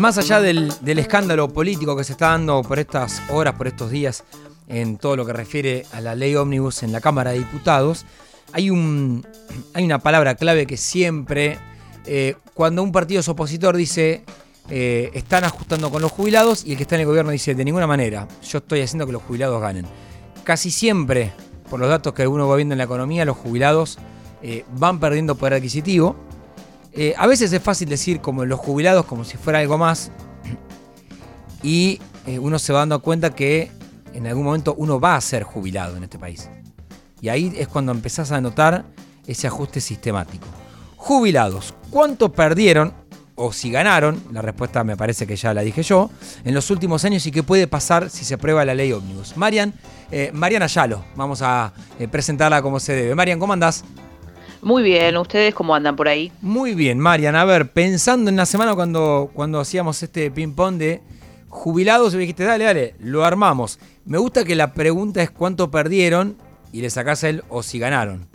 Más allá del, escándalo político que se está dando por estas horas, por estos días, en todo lo que refiere a la ley ómnibus en la Cámara de Diputados, hay, un, hay una palabra clave que siempre, eh, cuando un partido es opositor dice, eh, están ajustando con los jubilados y el que está en el gobierno dice, de ninguna manera, yo estoy haciendo que los jubilados ganen. Casi siempre, por los datos que uno va viendo en la economía, los jubilados eh, van perdiendo poder adquisitivo eh, a veces es fácil decir como los jubilados como si fuera algo más y eh, uno se va dando cuenta que en algún momento uno va a ser jubilado en este país. Y ahí es cuando empezás a notar ese ajuste sistemático. Jubilados, ¿cuánto perdieron o si ganaron? La respuesta me parece que ya la dije yo, en los últimos años y qué puede pasar si se aprueba la ley ómnibus. Marian, eh, Mariana Yalo, vamos a presentarla como se debe. Marian, ¿cómo andás? Muy bien, ¿ustedes cómo andan por ahí? Muy bien, Marian. A ver, pensando en la semana cuando, cuando hacíamos este ping-pong de jubilados, me dijiste, dale, dale, lo armamos. Me gusta que la pregunta es cuánto perdieron y le sacás el o si ganaron.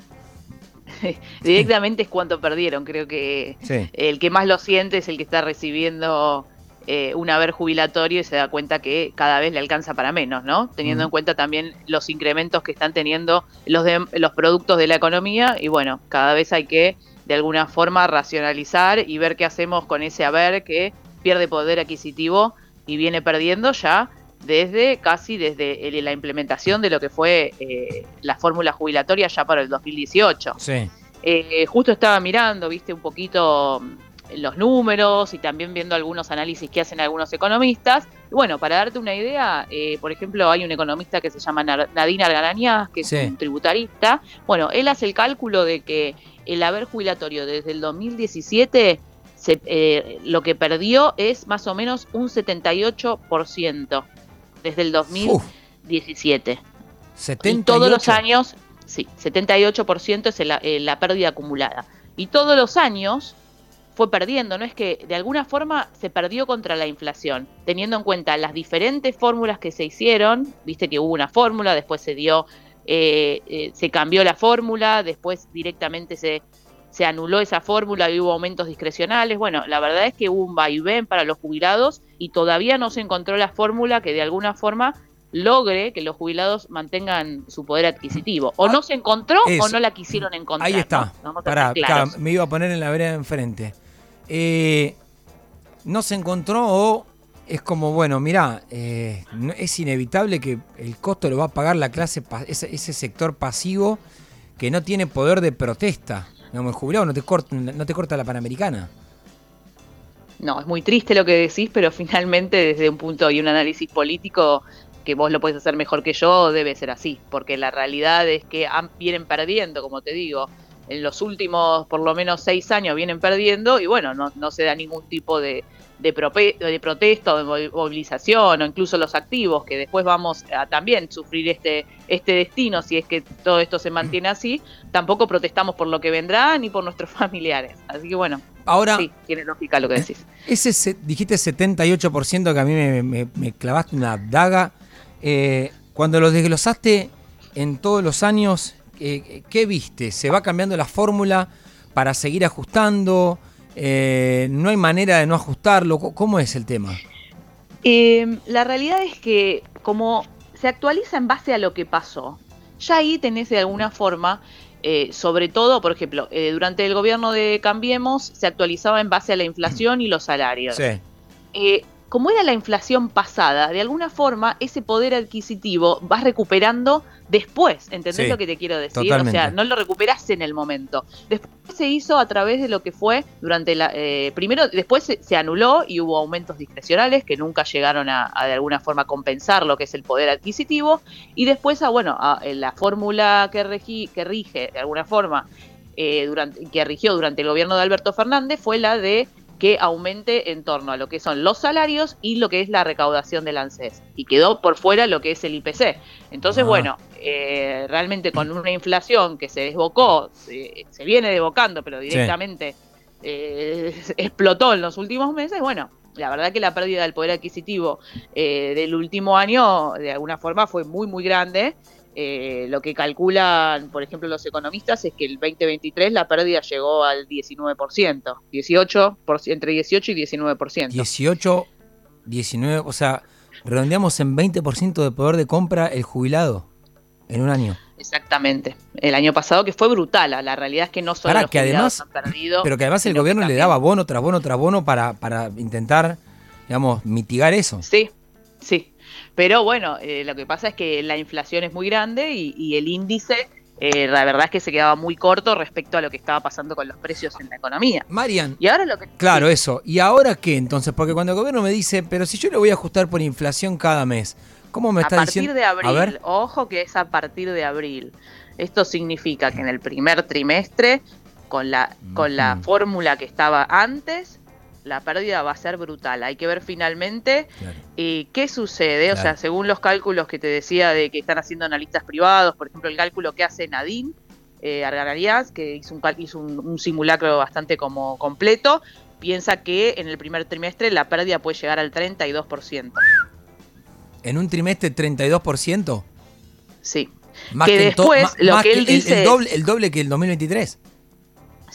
Directamente es cuánto perdieron. Creo que el que más lo siente es el que está recibiendo eh, un haber jubilatorio y se da cuenta que cada vez le alcanza para menos, ¿no? Teniendo en cuenta también los incrementos que están teniendo los, los productos de la economía y bueno, cada vez hay que de alguna forma racionalizar y ver qué hacemos con ese haber que pierde poder adquisitivo y viene perdiendo ya desde casi desde la implementación de lo que fue eh, la fórmula jubilatoria ya para el 2018. Sí. Eh, justo estaba mirando, viste, un poquito los números y también viendo algunos análisis que hacen algunos economistas. bueno, para darte una idea, eh, por ejemplo, hay un economista que se llama Nadine Argarañaz, que es un tributarista. Bueno, él hace el cálculo de que el haber jubilatorio desde el 2017 eh, lo que perdió es más o menos un 78% desde el 2017. Y todos los años, sí, 78% es eh, la pérdida acumulada. Y todos los años fue perdiendo, no es que de alguna forma se perdió contra la inflación, teniendo en cuenta las diferentes fórmulas que se hicieron, viste que hubo una fórmula, después se dio, eh, eh, se cambió la fórmula, después directamente se, se anuló esa fórmula y hubo aumentos discrecionales. Bueno, la verdad es que hubo un vaivén para los jubilados y todavía no se encontró la fórmula que de alguna forma logre que los jubilados mantengan su poder adquisitivo. O no se encontró o no la quisieron encontrar. Ahí está. me iba a poner en la vereda enfrente. Eh, no se encontró o es como, bueno, mira, eh, es inevitable que el costo lo va a pagar la clase, ese, sector pasivo que no tiene poder de protesta. Digamos, el jubilado no te, corta, no te corta la Panamericana. No, es muy triste lo que decís, pero finalmente desde un punto y un análisis político que vos lo puedes hacer mejor que yo, debe ser así, porque la realidad es que vienen perdiendo, como te digo, en los últimos por lo menos seis años vienen perdiendo y bueno, no, no se da ningún tipo de, de, de protesta o de movilización o incluso los activos que después vamos a también sufrir este, este destino si es que todo esto se mantiene así, tampoco protestamos por lo que vendrá ni por nuestros familiares. Así que bueno, Ahora, sí, tiene lógica lo que decís. Ese dijiste 78% que a mí me, me, clavaste una daga. Eh, cuando lo desglosaste en todos los años, eh, ¿qué viste? ¿Se va cambiando la fórmula para seguir ajustando? Eh, ¿No hay manera de no ajustarlo? ¿Cómo es el tema? Em, la realidad es que como se actualiza en base a lo que pasó, ya ahí tenés de alguna forma, eh, sobre todo, por ejemplo, durante el gobierno de Cambiemos se actualizaba en base a la inflación y los salarios. Sí como era la inflación pasada, de alguna forma ese poder adquisitivo vas recuperando después, ¿entendés lo que te quiero decir? O sea, no lo recuperas en el momento. Después se hizo a través de lo que fue durante la... Eh, primero, después se, anuló y hubo aumentos discrecionales que nunca llegaron a, de alguna forma compensar lo que es el poder adquisitivo. Y después, a, bueno, a, la fórmula que, que rige de alguna forma, eh, durante, que rigió durante el gobierno de Alberto Fernández fue la de que aumente en torno a lo que son los salarios y lo que es la recaudación del ANSES. Y quedó por fuera lo que es el IPC. Entonces, ah. bueno, eh, realmente con una inflación que se desbocó, se, viene desbocando, pero directamente eh, explotó en los últimos meses, bueno, la verdad que la pérdida del poder adquisitivo eh, del último año, de alguna forma, fue muy, muy grande. Eh, lo que calculan, por ejemplo, los economistas es que el 2023 la pérdida llegó al 19%, 18, entre 18 y 19%. 18, 19, o sea, redondeamos en 20% de poder de compra el jubilado en un año. Exactamente. El año pasado que fue brutal. La realidad es que no solo los que además, han perdido. Pero que además el gobierno le daba bono tras bono tras bono para, para intentar, digamos, mitigar eso. Sí, sí. Pero bueno, eh, lo que pasa es que la inflación es muy grande y, el índice, eh, la verdad es que se quedaba muy corto respecto a lo que estaba pasando con los precios en la economía. Marian. Y ahora lo que. Claro, eso. ¿Y ahora qué entonces? Porque cuando el gobierno me dice, pero si yo le voy a ajustar por inflación cada mes, ¿cómo me está diciendo? A partir de abril, ojo que es a partir de abril. Esto significa que en el primer trimestre, con la, con la fórmula que estaba antes, la pérdida va a ser brutal. Hay que ver finalmente eh, qué sucede. O sea, según los cálculos que te decía de que están haciendo analistas privados, por ejemplo, el cálculo que hace Nadine eh, que hizo, un, hizo un, simulacro bastante como completo, piensa que en el primer trimestre la pérdida puede llegar al 32%. ¿En un trimestre 32%? Sí. Más que, después, lo que él dice. doble, el doble que el 2023.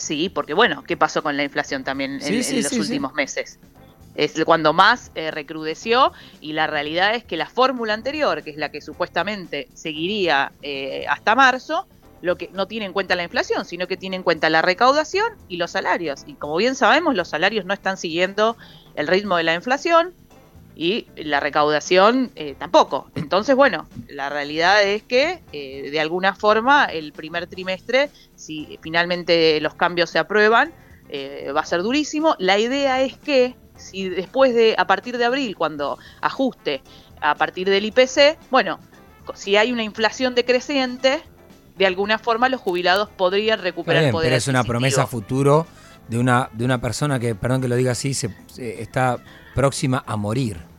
Sí, porque bueno, ¿qué pasó con la inflación también en, los últimos meses? Es cuando más eh, recrudeció y la realidad es que la fórmula anterior, que es la que supuestamente seguiría eh, hasta marzo, lo que no tiene en cuenta la inflación, sino que tiene en cuenta la recaudación y los salarios. Y como bien sabemos, los salarios no están siguiendo el ritmo de la inflación, y la recaudación eh, tampoco. Entonces, bueno, la realidad es que eh, de alguna forma el primer trimestre, si finalmente los cambios se aprueban, eh, va a ser durísimo. La idea es que si después de, a partir de abril, cuando ajuste a partir del IPC, bueno, si hay una inflación decreciente, de alguna forma los jubilados podrían recuperar el poder. Pero es una promesa futuro de una, de una persona que, perdón que lo diga así, se, está próxima a morir.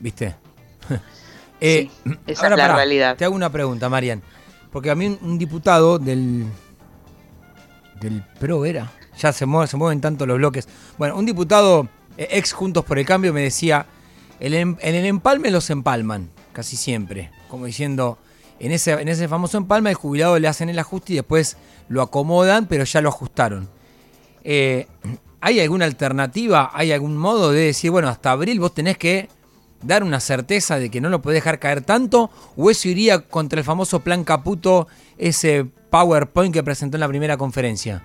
¿Viste? eh, esa es la realidad. Te hago una pregunta, Marian. Porque a mí un, diputado del. del PRO era. Ya se mueven, se mueven tanto los bloques. Bueno, un diputado eh, ex Juntos por el Cambio me decía: en el, em, en el empalme los empalman, casi siempre. Como diciendo, en ese, en ese famoso empalme, el jubilado le hacen el ajuste y después lo acomodan, pero ya lo ajustaron. Eh, ¿Hay alguna alternativa? ¿Hay algún modo de decir, bueno, hasta abril vos tenés que dar una certeza de que no lo puede dejar caer tanto? ¿O eso iría contra el famoso plan Caputo, ese PowerPoint que presentó en la primera conferencia?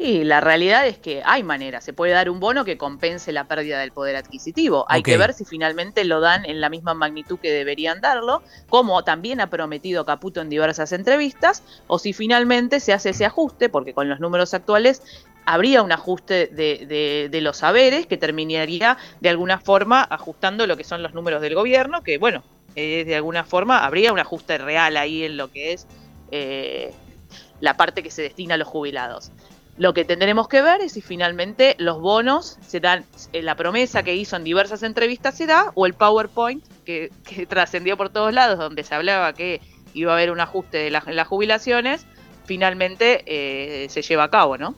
Y la realidad es que hay manera, se puede dar un bono que compense la pérdida del poder adquisitivo. Hay que ver si finalmente lo dan en la misma magnitud que deberían darlo, como también ha prometido Caputo en diversas entrevistas, o si finalmente se hace ese ajuste, porque con los números actuales habría un ajuste de, los saberes que terminaría de alguna forma ajustando lo que son los números del gobierno, que bueno, eh, de alguna forma habría un ajuste real ahí en lo que es eh, la parte que se destina a los jubilados. Lo que tendremos que ver es si finalmente los bonos se dan, eh, la promesa que hizo en diversas entrevistas se da, o el PowerPoint que, trascendió por todos lados, donde se hablaba que iba a haber un ajuste de las jubilaciones, finalmente se lleva a cabo, ¿no?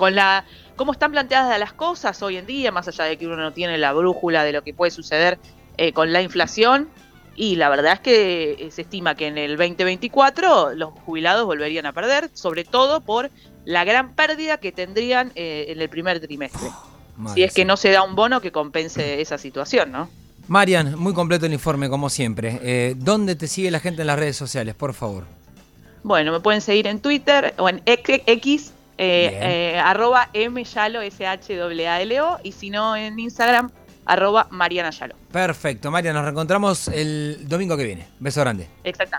Con la cómo están planteadas las cosas hoy en día, más allá de que uno no tiene la brújula de lo que puede suceder eh, con la inflación, y la verdad es que eh, se estima que en el 2024 los jubilados volverían a perder, sobre todo por la gran pérdida que tendrían eh, en el primer trimestre. si es que no se da un bono que compense esa situación, ¿no? Marian, muy completo el informe, como siempre. ¿Dónde te sigue la gente en las redes sociales, por favor? Bueno, me pueden seguir en Twitter o en X, eh, eh, arroba myalo, s h a l o y si no en Instagram, arroba Mariana Yalo. Perfecto, María, nos reencontramos el domingo que viene. Beso grande. Exactamente.